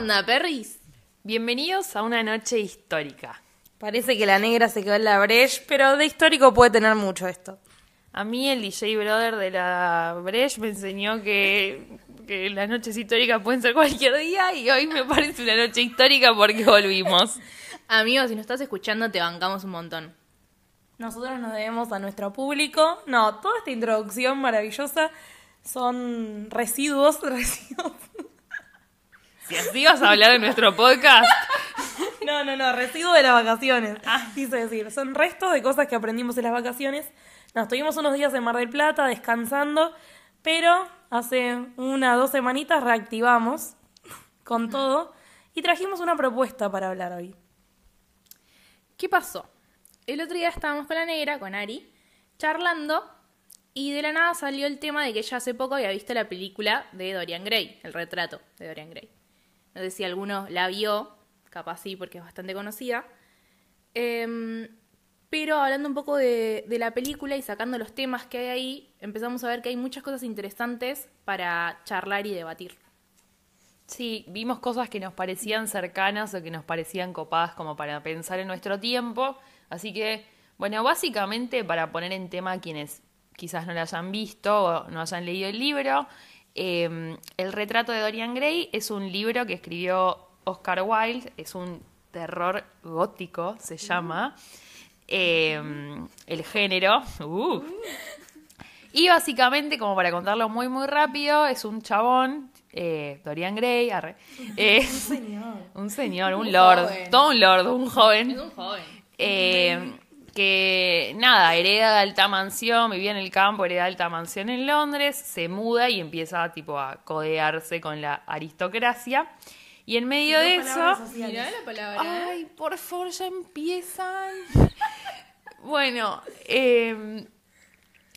onda, perris? Bienvenidos a una noche histórica. Parece que la negra se quedó en la Breche, pero de histórico puede tener mucho esto. A mí el DJ brother de la Breche me enseñó que, que las noches históricas pueden ser cualquier día y hoy me parece una noche histórica porque volvimos. Amigos, si nos estás escuchando, te bancamos un montón. Nosotros nos debemos a nuestro público. No, toda esta introducción maravillosa son residuos, residuos. Si así vas a hablar de nuestro podcast, No, no, no, residuos de las vacaciones. Quise decir, son restos de cosas que aprendimos en las vacaciones. Nos tuvimos unos días en Mar del Plata descansando, pero hace una dos semanitas reactivamos con todo y trajimos una propuesta para hablar hoy. ¿Qué pasó? El otro día estábamos con la negra, con Ari, charlando y de la nada salió el tema de que ella hace poco había visto la película de Dorian Gray, el retrato de Dorian Gray. No sé si alguno la vio, capaz sí, porque es bastante conocida. Em, pero hablando un poco de, de la película y sacando los temas que hay ahí, empezamos a ver que hay muchas cosas interesantes para charlar y debatir. sí, vimos cosas que nos parecían cercanas o que nos parecían copadas como para pensar en nuestro tiempo. Así que, bueno, básicamente para poner en tema a quienes quizás no la hayan visto o no hayan leído el libro, eh, El retrato de Dorian Gray es un libro que escribió Oscar Wilde, es un terror gótico, se llama. Eh, el género. uh. Y básicamente, como para contarlo muy, muy rápido, es un chabón, eh, Dorian Gray, arre, eh, un señor, un, Un lord, joven. todo un lord, un joven, un joven. Que nada, hereda de alta mansión, vivía en el campo, hereda de alta mansión en Londres, se muda y empieza tipo a codearse con la aristocracia. Y en medio de eso... Mirá la palabra. Ay, por favor, ya empiezan. bueno, eh,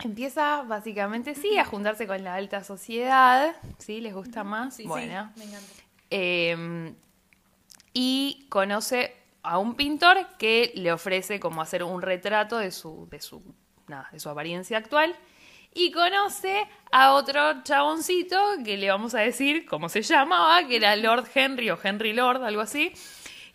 empieza básicamente, sí, a juntarse con la alta sociedad. ¿Sí? ¿Les gusta más? Sí, sí, bueno. me encanta. Eh, y conoce a un pintor que le ofrece como hacer un retrato de su, de su, nada, de su apariencia actual. Y conoce a otro chaboncito que le vamos a decir cómo se llamaba, que era Lord Henry o Henry Lord, algo así,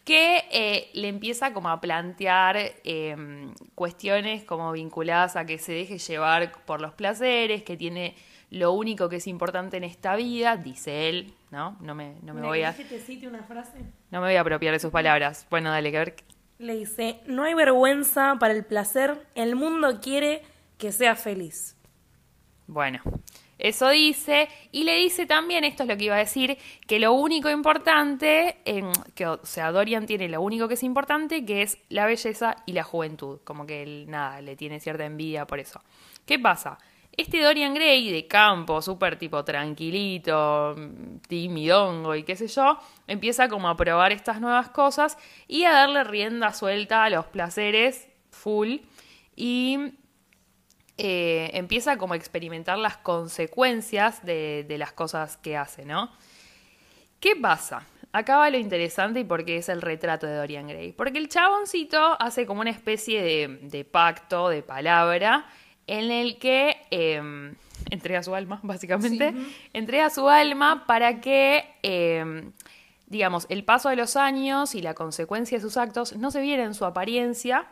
que eh, le empieza como a plantear eh, cuestiones como vinculadas a que se deje llevar por los placeres, que tiene lo único que es importante en esta vida, dice él, ¿no? No me, no me voy a... que te cite una frase? No me voy a apropiar de sus palabras. Bueno, dale, que ver. Le dice, no hay vergüenza para el placer, el mundo quiere que sea feliz. Bueno, eso dice. Y le dice también, esto es lo que iba a decir, que lo único importante, em, que, o sea, Dorian tiene lo único que es importante, que es la belleza y la juventud. Como que él, nada, le tiene cierta envidia por eso. ¿Qué pasa? Este Dorian Gray de campo, súper tipo tranquilito, timidongo y qué sé yo, empieza como a probar estas nuevas cosas y a darle rienda suelta a los placeres full y eh, empieza como a experimentar las consecuencias de, las cosas que hace, ¿no? ¿Qué pasa? Acá va lo interesante y por qué es el retrato de Dorian Gray. Porque el chaboncito hace como una especie de, de pacto, de palabra, en el que eh, entrega su alma, básicamente. Entrega su alma para que, eh, digamos, el paso de los años y la consecuencia de sus actos no se viera en su apariencia,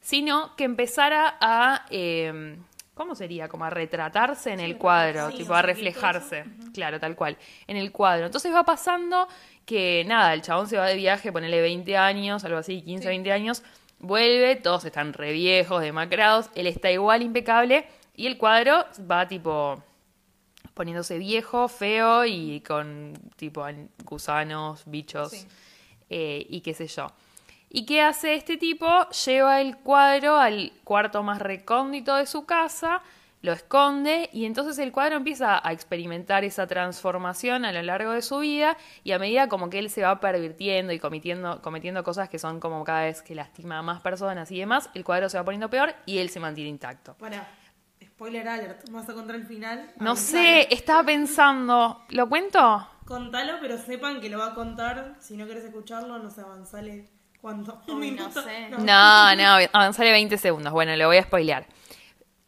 sino que empezara a... eh, ¿Cómo sería? Como a retratarse en el cuadro, sí, tipo a reflejarse. Claro, tal cual. En el cuadro. Entonces va pasando que nada, el chabón se va de viaje, ponele 20 años, algo así, 15, 20 años, vuelve, todos están re viejos, demacrados, él está igual impecable y el cuadro va tipo poniéndose viejo, feo y con tipo an- gusanos, bichos Sí. eh, y qué sé yo. ¿Y qué hace este tipo? Lleva el cuadro al cuarto más recóndito de su casa, lo esconde y entonces el cuadro empieza a experimentar esa transformación a lo largo de su vida y a medida como que él se va pervirtiendo y cometiendo, cometiendo cosas que son como cada vez que lastima a más personas y demás, el cuadro se va poniendo peor y él se mantiene intacto. Para, spoiler alert, ¿vas a contar el final? No sé, estaba pensando, ¿lo cuento? Contalo, pero sepan que lo va a contar. Si no querés escucharlo, no sé, avanzale. ¿Cuánto? ¿Un Uy, no. No, no, avanzaré 20 segundos. Bueno, lo voy a spoilear.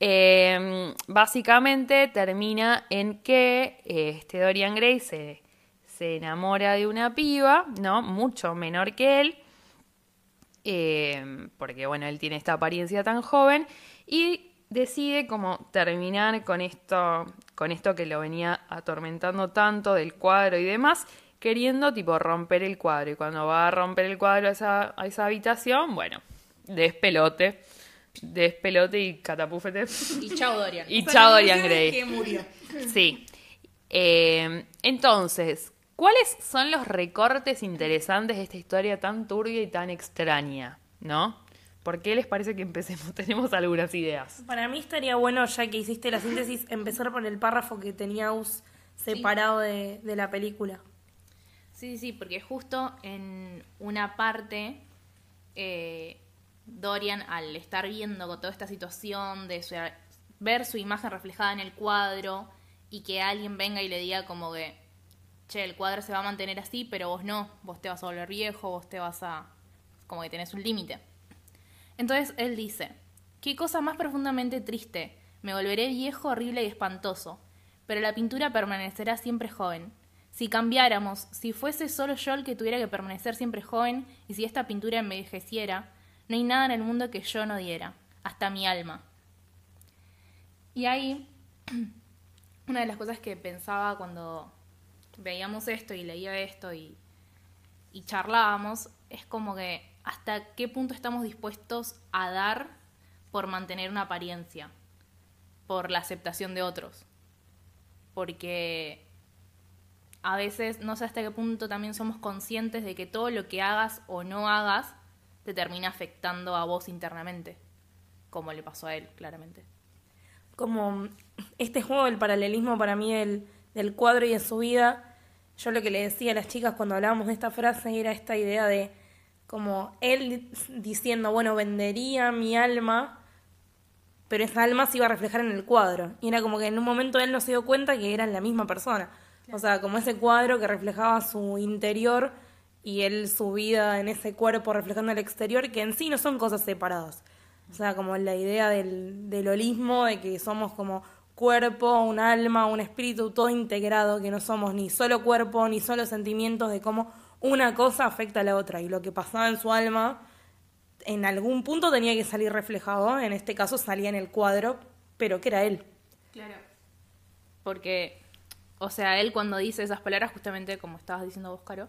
Eh, básicamente termina en que eh, este Dorian Gray se, se enamora de una piba, ¿no? Mucho menor que él, eh, porque bueno, él tiene esta apariencia tan joven, y decide como terminar con esto, con esto que lo venía atormentando tanto del cuadro y demás, queriendo tipo romper el cuadro. Y cuando va a romper el cuadro a esa, a esa habitación, bueno, despelote, despelote y catapúfete. Y chao, Dorian. Y chao Dorian Gray. que murió. Sí. Eh, entonces, ¿cuáles son los recortes interesantes de esta historia tan turbia y tan extraña? ¿No? ¿Por qué les parece que empecemos? Tenemos algunas ideas. Para mí estaría bueno, ya que hiciste la síntesis, empezar por el párrafo que tenía Us separado de, de la película. Sí, sí, porque justo en una parte, eh, Dorian, al estar viendo con toda esta situación de ver su imagen reflejada en el cuadro y que alguien venga y le diga como que, che, el cuadro se va a mantener así, pero vos no, vos te vas a volver viejo, vos te vas a... como que tenés un límite. Entonces él dice, qué cosa más profundamente triste, me volveré viejo, horrible y espantoso, pero la pintura permanecerá siempre joven. Si cambiáramos, si fuese solo yo el que tuviera que permanecer siempre joven, y si esta pintura envejeciera, no hay nada en el mundo que yo no diera, hasta mi alma. Y ahí, una de las cosas que pensaba cuando veíamos esto y leía esto y, y charlábamos, es como que hasta qué punto estamos dispuestos a dar por mantener una apariencia, por la aceptación de otros. Porque a veces no sé hasta qué punto también somos conscientes de que todo lo que hagas o no hagas te termina afectando a vos internamente, como le pasó a él, claramente. Como este juego del paralelismo para mí del, del cuadro y de su vida, yo lo que le decía a las chicas cuando hablábamos de esta frase era esta idea de como él diciendo, bueno, vendería mi alma, pero esa alma se iba a reflejar en el cuadro. Y era como que en un momento él no se dio cuenta que eran la misma persona. O sea, como ese cuadro que reflejaba su interior y él su vida en ese cuerpo reflejando el exterior, que en sí no son cosas separadas. O sea, como la idea del, del holismo, de que somos como cuerpo, un alma, un espíritu, todo integrado, que no somos ni solo cuerpo, ni solo sentimientos, de cómo una cosa afecta a la otra. Y lo que pasaba en su alma, en algún punto tenía que salir reflejado, en este caso salía en el cuadro, pero que era él. Claro. Porque, o sea, él cuando dice esas palabras, justamente como estabas diciendo vos, Caro,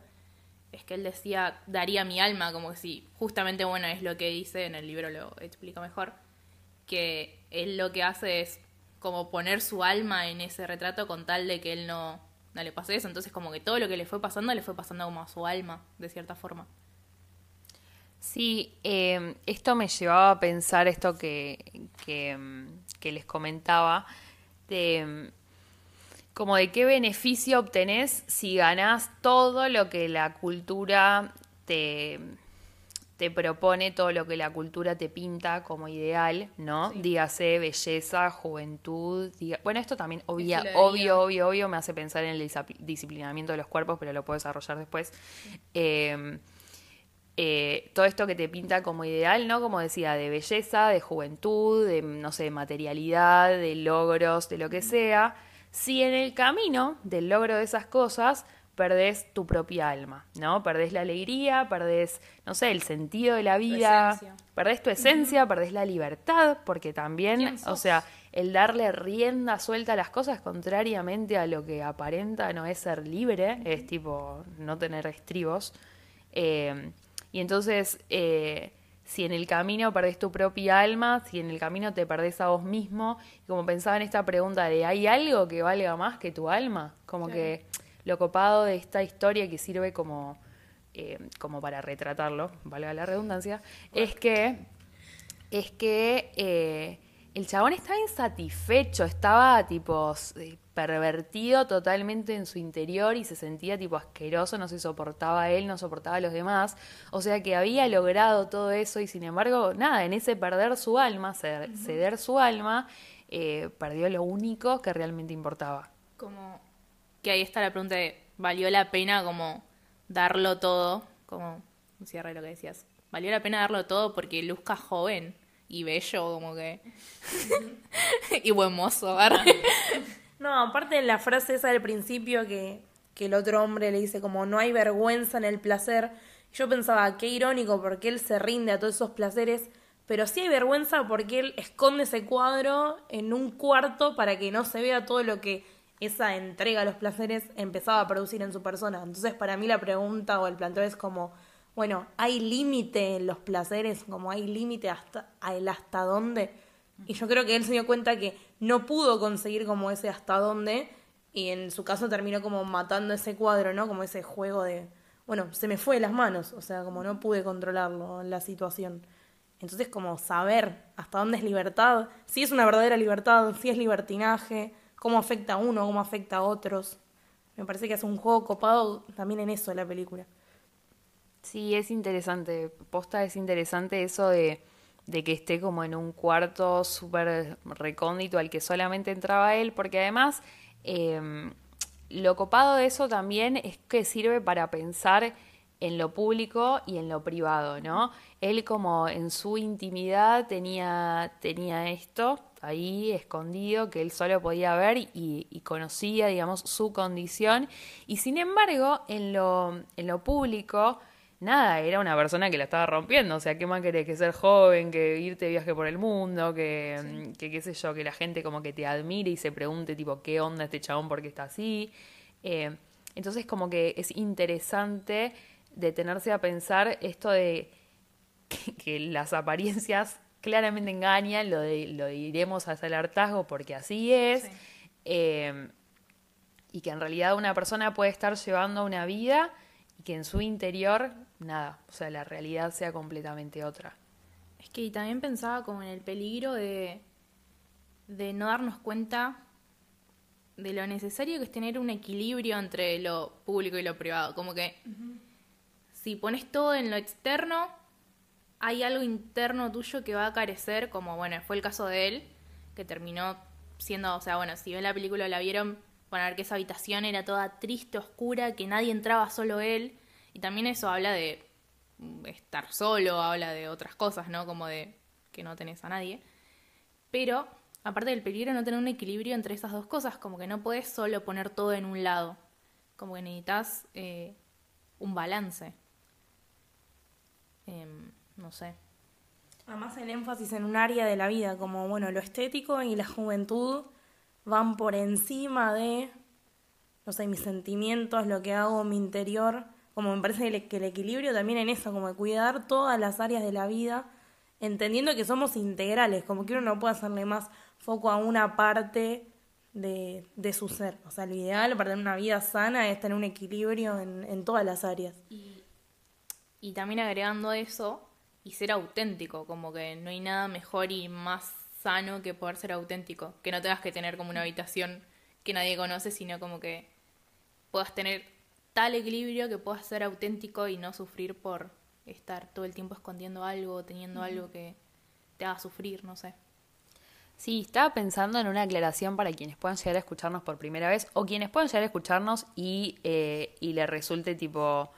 es que él decía, daría mi alma, como que si, justamente, bueno, es lo que dice, en el libro lo explica mejor, que él lo que hace es como poner su alma en ese retrato con tal de que él no, le pase eso. Entonces, como que todo lo que le fue pasando, le fue pasando como a su alma, de cierta forma. Sí, eh, esto me llevaba a pensar esto que, que, mm, que les comentaba, de mm, como de qué beneficio obtenés si ganás todo lo que la cultura te, te propone, todo lo que la cultura te pinta como ideal, ¿no? Dígase belleza, juventud, diga- bueno, esto también obvia- obvio, obvio, obvio me hace pensar en el disciplinamiento de los cuerpos, pero lo puedo desarrollar después. Eh, eh, todo esto que te pinta como ideal, ¿no? Como decía, de belleza, de juventud, de, no sé, de materialidad, de logros, de lo que sea, si en el camino del logro de esas cosas perdés tu propia alma, ¿no? Perdés la alegría, perdés, no sé, el sentido de la vida, esencia. perdés tu esencia, perdés la libertad, porque también, ¿Quién o sea, el darle rienda suelta a las cosas, contrariamente a lo que aparenta no es ser libre, es tipo no tener estribos. Eh, y entonces, eh, si en el camino perdés tu propia alma, si en el camino te perdés a vos mismo, y como pensaba en esta pregunta de ¿hay algo que valga más que tu alma? Como que lo copado de esta historia que sirve como, eh, como para retratarlo, valga la redundancia, es que es que eh, el chabón estaba insatisfecho, estaba tipo s- pervertido totalmente en su interior y se sentía tipo asqueroso, no se soportaba a él, no soportaba a los demás. O sea que había logrado todo eso y sin embargo, nada, en ese perder su alma, ceder, ceder su alma, eh, perdió lo único que realmente importaba. Como que ahí está la pregunta de, ¿valió la pena como darlo todo? Como un cierre lo que decías. ¿Valió la pena darlo todo porque luzca joven y bello como que... y buen mozo? No, aparte de la frase esa del principio que que el otro hombre le dice como no hay vergüenza en el placer. Yo pensaba, qué irónico porque él se rinde a todos esos placeres, pero sí hay vergüenza porque él esconde ese cuadro en un cuarto para que no se vea todo lo que esa entrega a los placeres empezaba a producir en su persona. Entonces, para mí la pregunta o el planteo es como, bueno, ¿hay límite en los placeres? Como hay límite hasta el hasta dónde? Y yo creo que él se dio cuenta que no pudo conseguir como ese hasta dónde y en su caso terminó como matando ese cuadro, ¿no? Como ese juego de, bueno, se me fue de las manos, o sea, como no pude controlarlo, la situación. Entonces, como saber hasta dónde es libertad, si es una verdadera libertad, si es libertinaje, cómo afecta a uno, cómo afecta a otros. Me parece que es un juego copado también en eso la película. Sí, es interesante. Posta es interesante eso de, de que esté como en un cuarto súper recóndito al que solamente entraba él, porque además eh, lo copado de eso también es que sirve para pensar en lo público y en lo privado, ¿no? Él como en su intimidad tenía, tenía esto ahí escondido que él solo podía ver y, y, conocía, digamos, su condición. Y sin embargo, en lo, en lo público, nada, era una persona que la estaba rompiendo. O sea, ¿qué más querés? Que ser joven, que irte de viaje por el mundo, que, que qué sé yo, que la gente como que te admire y se pregunte, tipo, ¿qué onda este chabón? ¿Por qué está así? Eh, entonces, como que es interesante detenerse a pensar esto de que, que las apariencias claramente engañan, lo, de, lo diremos hasta el hartazgo porque así es, sí. eh, y que en realidad una persona puede estar llevando una vida y que en su interior, nada, o sea, la realidad sea completamente otra. Es que y también pensaba como en el peligro de, de no darnos cuenta de lo necesario que es tener un equilibrio entre lo público y lo privado, como que uh -huh. si pones todo en lo externo, hay algo interno tuyo que va a carecer, como bueno, fue el caso de él, que terminó siendo, o sea, bueno, si ven la película la vieron, van a ver que esa habitación era toda triste, oscura, que nadie entraba, solo él, y también eso habla de estar solo, habla de otras cosas, ¿no? Como de que no tenés a nadie. Pero, aparte del peligro, no tener un equilibrio entre esas dos cosas, como que no puedes solo poner todo en un lado, como que necesitas eh, un balance. Eh, no sé. Además el énfasis en un área de la vida, como bueno, lo estético y la juventud van por encima de, no sé, mis sentimientos, lo que hago, mi interior, como me parece que el equilibrio también en eso, como cuidar todas las áreas de la vida, entendiendo que somos integrales, como que uno no puede hacerle más foco a una parte de, de su ser. O sea, lo ideal para tener una vida sana es tener un equilibrio en, en todas las áreas. Y, y también agregando eso, y ser auténtico, como que no hay nada mejor y más sano que poder ser auténtico, que no tengas que tener como una habitación que nadie conoce, sino como que puedas tener tal equilibrio que puedas ser auténtico y no sufrir por estar todo el tiempo escondiendo algo, teniendo algo que te haga sufrir, no sé. Sí, estaba pensando en una aclaración para quienes puedan llegar a escucharnos por primera vez o quienes puedan llegar a escucharnos y, eh, y le resulte tipo...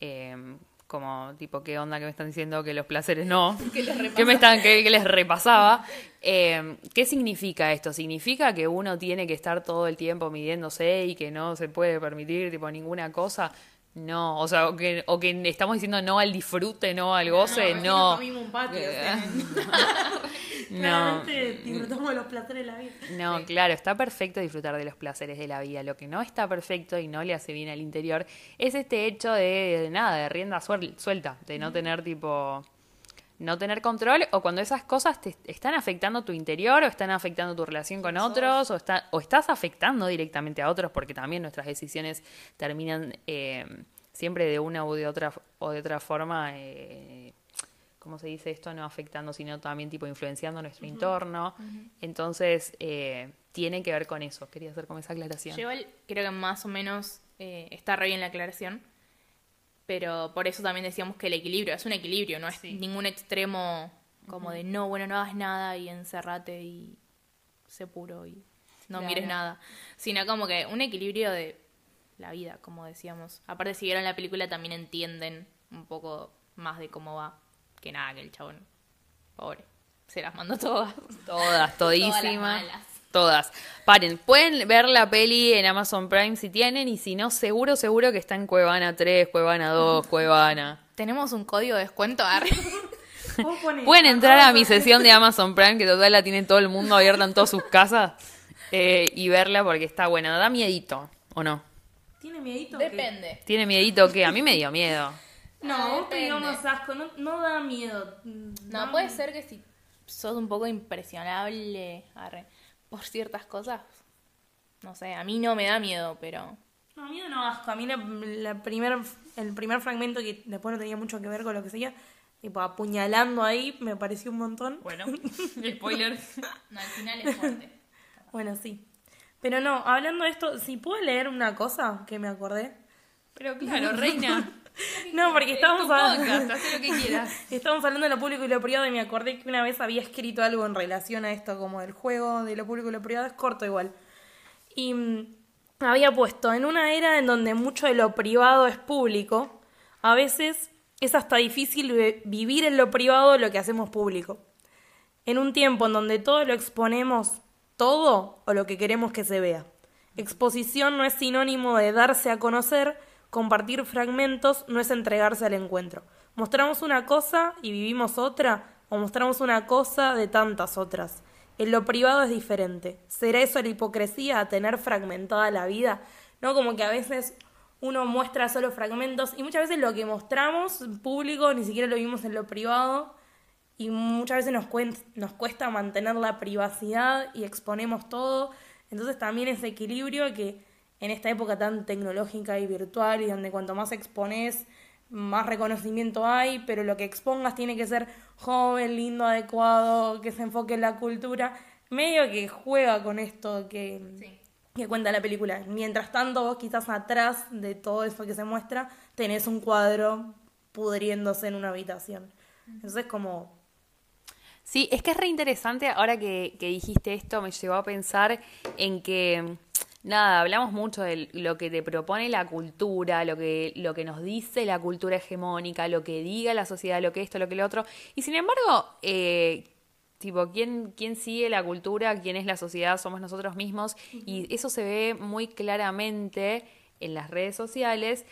Eh, como tipo qué onda que me están diciendo que los placeres no que les me están que, que les repasaba. Eh, qué significa esto significa que uno tiene que estar todo el tiempo midiéndose y que no se puede permitir tipo ninguna cosa no o sea o que, o que estamos diciendo no al disfrute no al goce no, no. un patio, no. disfrutamos de los placeres de la vida. No, sí. claro, está perfecto disfrutar de los placeres de la vida. Lo que no está perfecto y no le hace bien al interior es este hecho de, de nada, de rienda suelta, de no tener tipo no tener control o cuando esas cosas te están afectando tu interior o están afectando tu relación con otros o, está, o estás afectando directamente a otros porque también nuestras decisiones terminan eh, siempre de una u de otra o de otra forma eh, ¿cómo se dice esto? No afectando, sino también tipo influenciando nuestro uh -huh. entorno. Uh -huh. Entonces, eh, tiene que ver con eso. Quería hacer como esa aclaración. Yo creo que más o menos eh, está re bien la aclaración, pero por eso también decíamos que el equilibrio, es un equilibrio, no es sí. ningún extremo como uh -huh. de no, bueno, no hagas nada y encerrate y sé puro y no claro. mires nada, sino como que un equilibrio de la vida, como decíamos. Aparte, si vieron la película también entienden un poco más de cómo va que nada, que el chabón, pobre, se las mandó todas. Todas, todísimas. Todas. Paren, pueden ver la peli en Amazon Prime si tienen y si no, seguro, seguro que está en Cuevana 3, Cuevana 2, Cuevana. Tenemos un código de descuento. Pueden entrar a mi sesión de Amazon Prime, que total la tiene todo el mundo abierta en todas sus casas, eh, y verla porque está buena. Da miedito, ¿o no? ¿Tiene miedito? que- Depende. ¿Tiene miedito qué? A mí me dio miedo. No, Ah, vos te digamos asco, no, no da miedo. No, Da- puede ser que si sos un poco impresionable arre, por ciertas cosas. No sé, a mí no me da miedo, pero. No, miedo no asco. A mí la, la primer, el primer fragmento que después no tenía mucho que ver con lo que seguía, tipo apuñalando ahí, me pareció un montón. Bueno, spoiler. No, al final es fuerte. Bueno, sí. Pero no, hablando de esto, si puedo leer una cosa que me acordé. Pero claro, reina. No, porque estábamos hablando, lo que quieras. estábamos hablando de lo público y lo privado y me acordé que una vez había escrito algo en relación a esto, como del juego de lo público y lo privado, es corto igual. Y mm, había puesto, en una era en donde mucho de lo privado es público, a veces es hasta difícil vi- vivir en lo privado lo que hacemos público. En un tiempo en donde todo lo exponemos todo o lo que queremos que se vea. Exposición no es sinónimo de darse a conocer, compartir fragmentos no es entregarse al encuentro. Mostramos una cosa y vivimos otra, o mostramos una cosa de tantas otras. En lo privado es diferente. ¿Será eso la hipocresía tener fragmentada la vida? ¿No? Como que a veces uno muestra solo fragmentos y muchas veces lo que mostramos en público ni siquiera lo vimos en lo privado y muchas veces nos, nos cuesta mantener la privacidad y exponemos todo. Entonces también ese equilibrio que en esta época tan tecnológica y virtual y donde cuanto más expones, más reconocimiento hay, pero lo que expongas tiene que ser joven, lindo, adecuado, que se enfoque en la cultura, medio que juega con esto que, que cuenta la película. Mientras tanto, vos quizás atrás de todo eso que se muestra, tenés un cuadro pudriéndose en una habitación. Entonces como Sí, es que es re interesante ahora que, que dijiste esto, me llevó a pensar en que, nada, hablamos mucho de lo que te propone la cultura, lo que, lo que nos dice la cultura hegemónica, lo que diga la sociedad, lo que esto, lo que lo otro, y sin embargo, eh, tipo, ¿quién, quién sigue la cultura, quién es la sociedad, somos nosotros mismos, y eso se ve muy claramente en las redes sociales,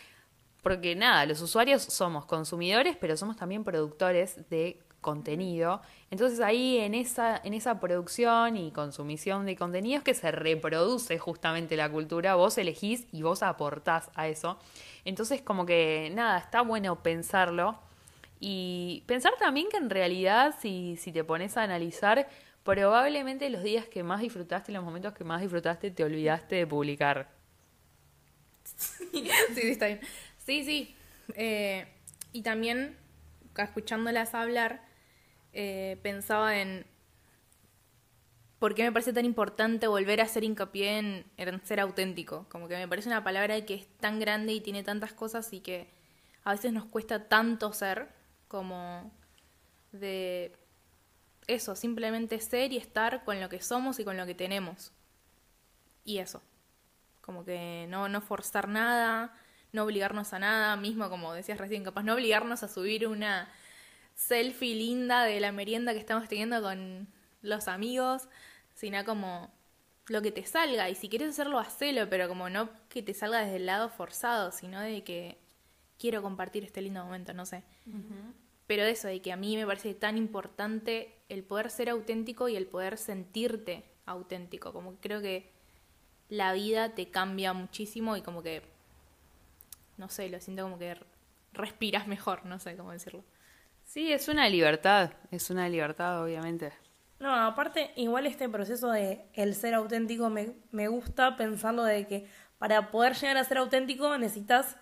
porque nada, los usuarios somos consumidores, pero somos también productores de contenido. Entonces ahí en esa, en esa producción y consumición de contenidos que se reproduce justamente la cultura, vos elegís y vos aportás a eso. Entonces como que nada, está bueno pensarlo. Y pensar también que en realidad, si, si te pones a analizar, probablemente los días que más disfrutaste, los momentos que más disfrutaste, te olvidaste de publicar. sí, sí, está bien. Sí, sí. Eh, y también, escuchándolas hablar, eh, pensaba en por qué me parece tan importante volver a hacer hincapié en, en ser auténtico. Como que me parece una palabra que es tan grande y tiene tantas cosas y que a veces nos cuesta tanto ser como de eso, simplemente ser y estar con lo que somos y con lo que tenemos. Y eso. Como que no, no forzar nada, no obligarnos a nada, mismo como decías recién, capaz no obligarnos a subir una selfie linda de la merienda que estamos teniendo con los amigos, sino como lo que te salga. Y si quieres hacerlo, hacelo, pero como no que te salga desde el lado forzado, sino de que quiero compartir este lindo momento, no sé. Pero eso, de que a mí me parece tan importante el poder ser auténtico y el poder sentirte auténtico. Como que creo que la vida te cambia muchísimo y como que, no sé, lo siento como que respiras mejor, no sé cómo decirlo. Sí, es una libertad, es una libertad, obviamente. No, aparte, igual este proceso de el ser auténtico me, me gusta pensarlo de que para poder llegar a ser auténtico necesitas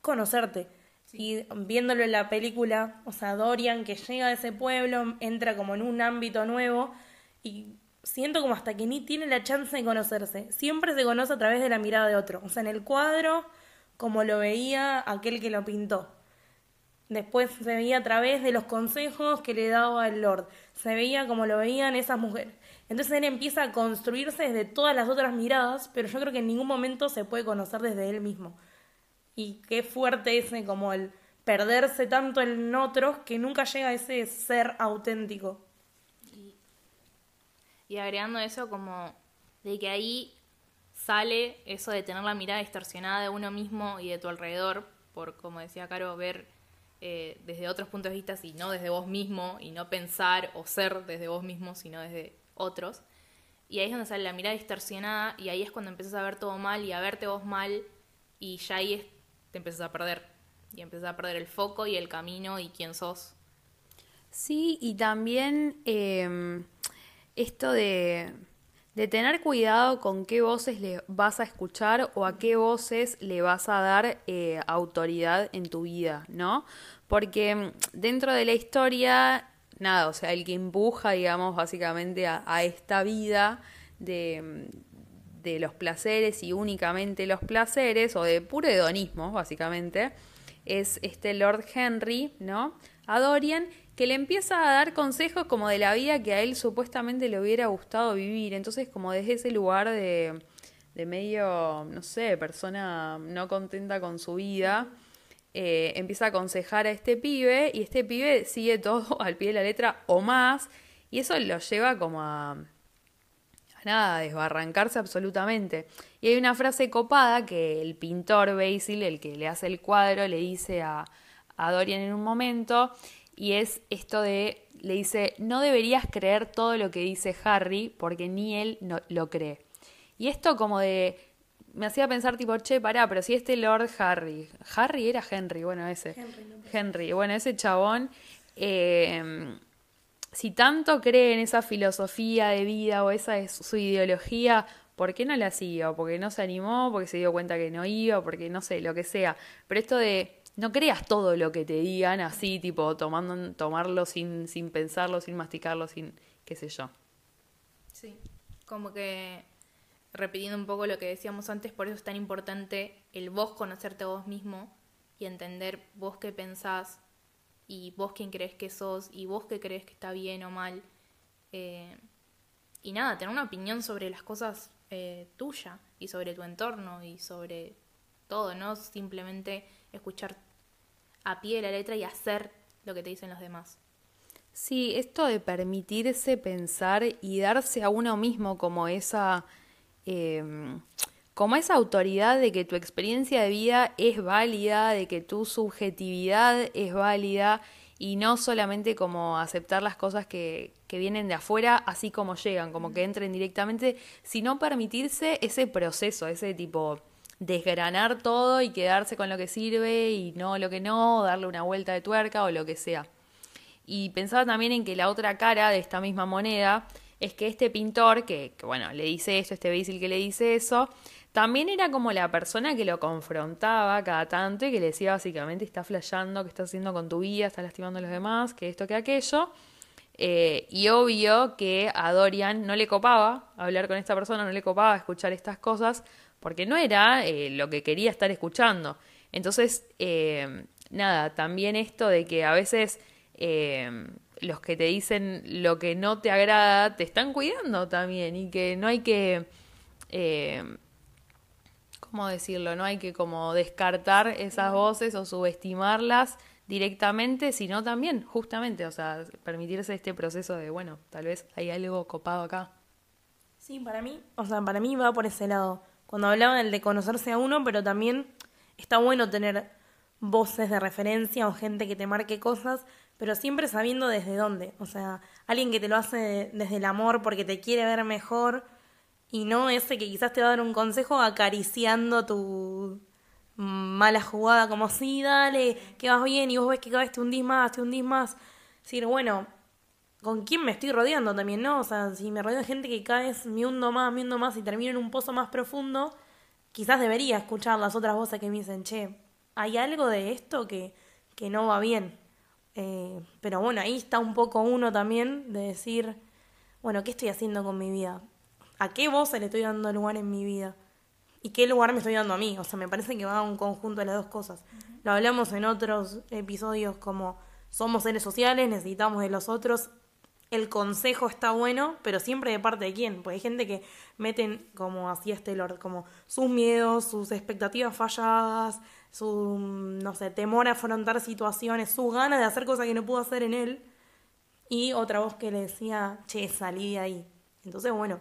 conocerte. Y viéndolo en la película, o sea, Dorian que llega a ese pueblo, entra como en un ámbito nuevo y siento como hasta que ni tiene la chance de conocerse. Siempre se conoce a través de la mirada de otro. O sea, en el cuadro, como lo veía aquel que lo pintó. Después se veía a través de los consejos que le daba el Lord. Se veía como lo veían esas mujeres. Entonces él empieza a construirse desde todas las otras miradas, pero yo creo que en ningún momento se puede conocer desde él mismo. Y qué fuerte ese como el perderse tanto en otros que nunca llega a ese ser auténtico. Y agregando eso como de que ahí sale eso de tener la mirada distorsionada de uno mismo y de tu alrededor, por, como decía Caro, ver eh, desde otros puntos de vista y no desde vos mismo, y no pensar o ser desde vos mismo, sino desde otros. Y ahí es donde sale la mirada distorsionada y ahí es cuando empiezas a ver todo mal y a verte vos mal y ya ahí te empiezas a perder. Y empiezas a perder el foco y el camino y quién sos. Sí, y también em, esto de, de tener cuidado con qué voces le vas a escuchar o a qué voces le vas a dar eh, autoridad en tu vida, ¿no? Porque em, dentro de la historia nada, o sea, el que empuja, digamos, básicamente a, esta vida de, de, los placeres y únicamente los placeres, o de puro hedonismo, básicamente, es este Lord Henry, ¿no? A Dorian, que le empieza a dar consejos como de la vida que a él supuestamente le hubiera gustado vivir. Entonces, como desde ese lugar de, de medio, no sé, persona no contenta con su vida, eh, empieza a aconsejar a este pibe y este pibe sigue todo al pie de la letra o más y eso lo lleva como a, a nada, a desbarrancarse absolutamente. Y hay una frase copada que el pintor Basil, el que le hace el cuadro, le dice a, a Dorian en un momento y es esto de, le dice, no deberías creer todo lo que dice Harry porque ni él no, lo cree. Y esto como de me hacía pensar tipo, che, pará, pero si este Lord Harry, Harry era Henry, bueno, ese. Henry, bueno, ese chabón, eh, si tanto cree en esa filosofía de vida o esa es su ideología, ¿por qué no la siguió? Porque no se animó, porque se dio cuenta que no iba, porque no sé, lo que sea. Pero esto de no creas todo lo que te digan así, tipo, tomando, tomarlo sin, sin pensarlo, sin masticarlo, sin qué sé yo. Sí, como que repitiendo un poco lo que decíamos antes, por eso es tan importante el vos conocerte a vos mismo y entender vos qué pensás y vos quién crees que sos y vos qué crees que está bien o mal. Eh, y nada, tener una opinión sobre las cosas eh, tuya y sobre tu entorno y sobre todo, no simplemente escuchar a pie de la letra y hacer lo que te dicen los demás. Sí, esto de permitirse pensar y darse a uno mismo como esa Em, como esa autoridad de que tu experiencia de vida es válida, de que tu subjetividad es válida y no solamente como aceptar las cosas que, que vienen de afuera así como llegan, como que entren directamente, sino permitirse ese proceso, ese tipo desgranar todo y quedarse con lo que sirve y no lo que no, darle una vuelta de tuerca o lo que sea. Y pensaba también en que la otra cara de esta misma moneda es que este pintor, que, bueno, le dice esto, este Basil que le dice eso, también era como la persona que lo confrontaba cada tanto y que le decía básicamente, está flasheando, ¿qué estás haciendo con tu vida? Estás lastimando a los demás, que esto, que aquello. Eh, y obvio que a Dorian no le copaba hablar con esta persona, no le copaba escuchar estas cosas, porque no era eh, lo que quería estar escuchando. Entonces, eh, nada, también esto de que a veces los que te dicen lo que no te agrada te están cuidando también y que no hay que, eh, ¿cómo decirlo? No hay que como descartar esas voces o subestimarlas directamente, sino también, justamente, o sea, permitirse este proceso de, bueno, tal vez hay algo copado acá. Sí, para mí, o sea, para mí va por ese lado. Cuando hablaba del de conocerse a uno, pero también está bueno tener voces de referencia o gente que te marque cosas pero siempre sabiendo desde dónde. O sea, alguien que te lo hace desde el amor porque te quiere ver mejor y no ese que quizás te va a dar un consejo acariciando tu mala jugada, como sí, dale, que vas bien y vos ves que cada vez te hundís más, te hundís más. Decir, bueno, ¿con quién me estoy rodeando también, no? O sea, si me rodeo de gente que cada vez me hundo más, me hundo más y termino en un pozo más profundo, quizás debería escuchar las otras voces que me dicen, che, hay algo de esto que, que no va bien. Eh, pero bueno, ahí está un poco uno también de decir, bueno, ¿qué estoy haciendo con mi vida? ¿A qué voz le estoy dando lugar en mi vida? ¿Y qué lugar me estoy dando a mí? O sea, me parece que va a un conjunto de las dos cosas. Lo hablamos en otros episodios como somos seres sociales, necesitamos de los otros. El consejo está bueno, pero siempre de parte de quién. Porque hay gente que meten, como hacía este Lord, como sus miedos, sus expectativas falladas, su, no sé, temor a afrontar situaciones, su ganas de hacer cosas que no pudo hacer en él. Y otra voz que le decía, che, salí de ahí. Entonces, bueno,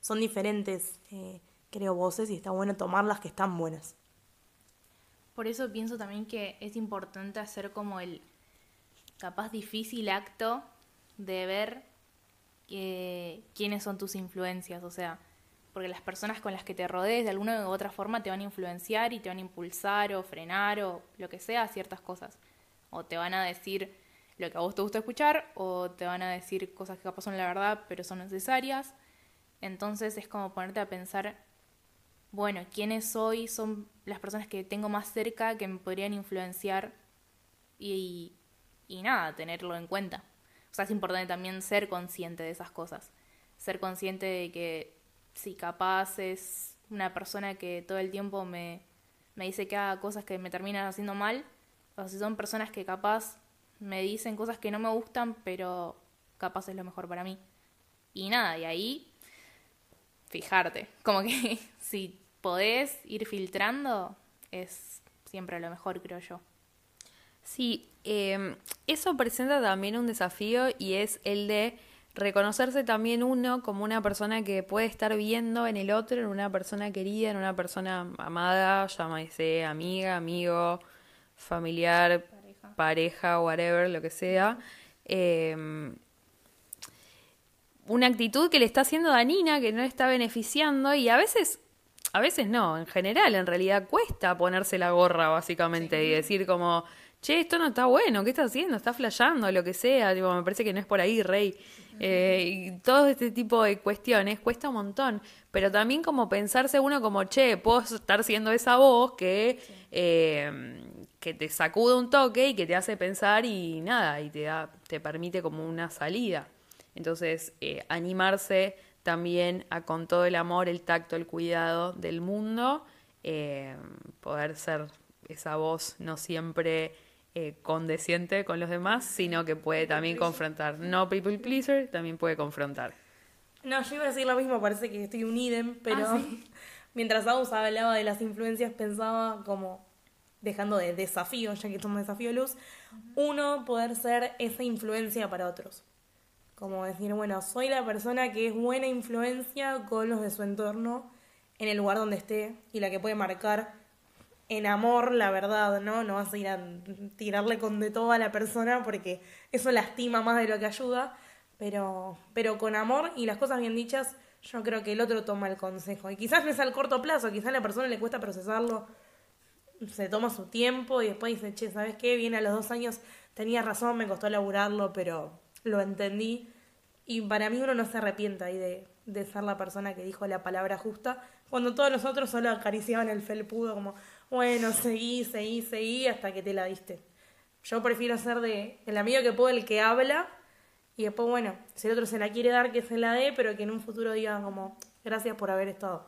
son diferentes, eh, creo, voces y está bueno tomar las que están buenas. Por eso pienso también que es importante hacer como el capaz difícil acto de ver quiénes son tus influencias, o sea, porque las personas con las que te rodees de alguna u otra forma te van a influenciar y te van a impulsar o frenar o lo que sea ciertas cosas. O te van a decir lo que a vos te gusta escuchar o te van a decir cosas que capaz son la verdad pero son necesarias. Entonces es como ponerte a pensar, bueno, ¿quiénes soy? Son las personas que tengo más cerca que me podrían influenciar y, y nada, tenerlo en cuenta. O sea, es importante también ser consciente de esas cosas. Ser consciente de que si capaz es una persona que todo el tiempo me, me dice que haga cosas que me terminan haciendo mal, o si son personas que capaz me dicen cosas que no me gustan, pero capaz es lo mejor para mí. Y nada, y ahí fijarte. Como que si podés ir filtrando, es siempre lo mejor, creo yo. Sí, eh, eso presenta también un desafío y es el de reconocerse también uno como una persona que puede estar viendo en el otro, en una persona querida, en una persona amada, llámese amiga, amigo, familiar, pareja, whatever, lo que sea. Eh, una actitud que le está haciendo dañina, que no le está beneficiando y a veces, a veces no, en general, en realidad cuesta ponerse la gorra básicamente y decir como, che, esto no está bueno, ¿qué estás haciendo? Está flayando, lo que sea, me parece que no es por ahí, rey. Eh, y todo este tipo de cuestiones cuesta un montón, pero también como pensarse uno como, che, puedo estar siendo esa voz que, eh, que te sacude un toque y que te hace pensar y nada, y te, da, te permite como una salida. Entonces, eh, animarse también a con todo el amor, el tacto, el cuidado del mundo, eh, poder ser esa voz no siempre eh, condesciente con los demás, sino que puede también confrontar. No people pleaser, también puede confrontar. No, yo iba a decir lo mismo, parece que estoy un idem, pero Ah, sí. mientras Agus hablaba de las influencias pensaba como, dejando de desafío, ya que es un desafío de luz, uno poder ser esa influencia para otros. Como decir, bueno, soy la persona que es buena influencia con los de su entorno en el lugar donde esté y la que puede marcar en amor la verdad, ¿no? No vas a ir a tirarle con de todo a la persona porque eso lastima más de lo que ayuda, pero, pero con amor y las cosas bien dichas, yo creo que el otro toma el consejo. Y quizás no es al corto plazo, quizás a la persona le cuesta procesarlo, se toma su tiempo y después dice, che, ¿sabes qué? Viene a los dos años, tenía razón, me costó laburarlo, pero lo entendí. Y para mí uno no se arrepienta ahí de, de ser la persona que dijo la palabra justa, cuando todos los otros solo acariciaban el felpudo como, bueno, seguí, seguí, seguí hasta que te la diste. Yo prefiero ser de el amigo que puede, el que habla, y después, bueno, si el otro se la quiere dar, que se la dé, pero que en un futuro diga como, gracias por haber estado.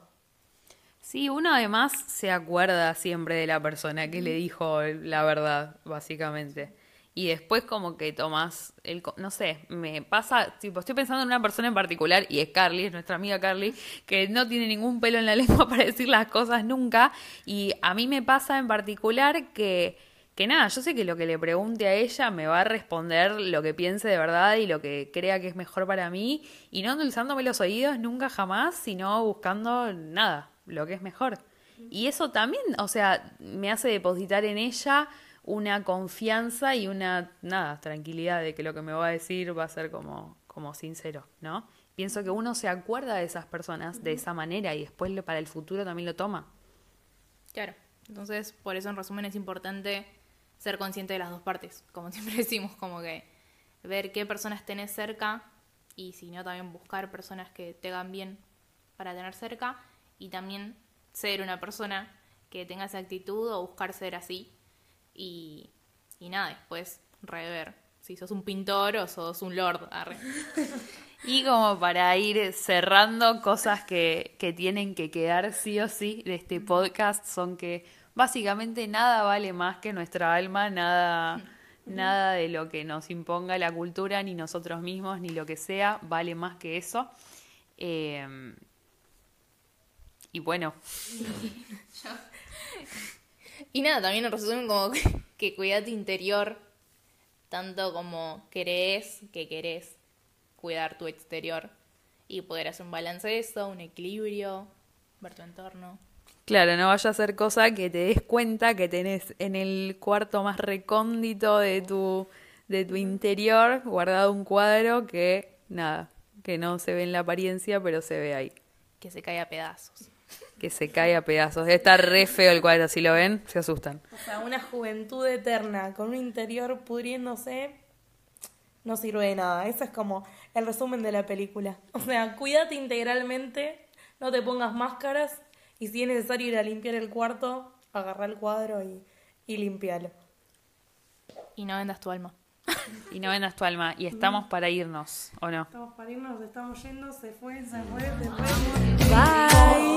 Sí, uno además se acuerda siempre de la persona que le dijo la verdad, básicamente. Y después como que tomas el... No sé, me pasa, tipo, estoy pensando en una persona en particular, y es Carly, es nuestra amiga Carly, que no tiene ningún pelo en la lengua para decir las cosas nunca. Y a mí me pasa en particular que, que nada, yo sé que lo que le pregunte a ella me va a responder lo que piense de verdad y lo que crea que es mejor para mí, y no endulzándome los oídos nunca jamás, sino buscando nada, lo que es mejor. Y eso también, o sea, me hace depositar en ella una confianza y una, nada, tranquilidad de que lo que me va a decir va a ser como, como sincero, ¿no? Pienso que uno se acuerda de esas personas de esa manera y después lo- para el futuro también lo toma. Claro. Entonces, por eso en resumen es importante ser consciente de las dos partes, como siempre decimos, como que ver qué personas tenés cerca y si no también buscar personas que te hagan bien para tener cerca y también ser una persona que tenga esa actitud o buscar ser así y, y nada, después rever si sos un pintor o sos un lord. arre. Y como para ir cerrando cosas que, que tienen que quedar sí o sí de este podcast son que básicamente nada vale más que nuestra alma, nada, nada de lo que nos imponga la cultura, ni nosotros mismos, ni lo que sea, vale más que eso. Eh, y bueno, Y nada, también en resumen como que, que cuida tu interior tanto como querés, que querés cuidar tu exterior. y poder hacer un balance de eso, un equilibrio, ver tu entorno. Claro, no vaya a ser cosa que te des cuenta que tenés en el cuarto más recóndito de tu, de tu interior guardado un cuadro que, nada, que no se ve en la apariencia, pero se ve ahí. Que se cae a pedazos. Que se cae a pedazos. Estar re feo el cuadro, si lo ven, se asustan. O sea, una juventud eterna con un interior pudriéndose no sirve de nada. Ese es como el resumen de la película. O sea, cuídate integralmente, no te pongas máscaras y si es necesario ir a limpiar el cuarto, agarrar el cuadro y, y limpiarlo. Y no vendas tu alma. Y no vendas tu alma. Y estamos para irnos, ¿o no? Estamos para irnos, estamos yendo, se fue, se fue, se fue. Bye.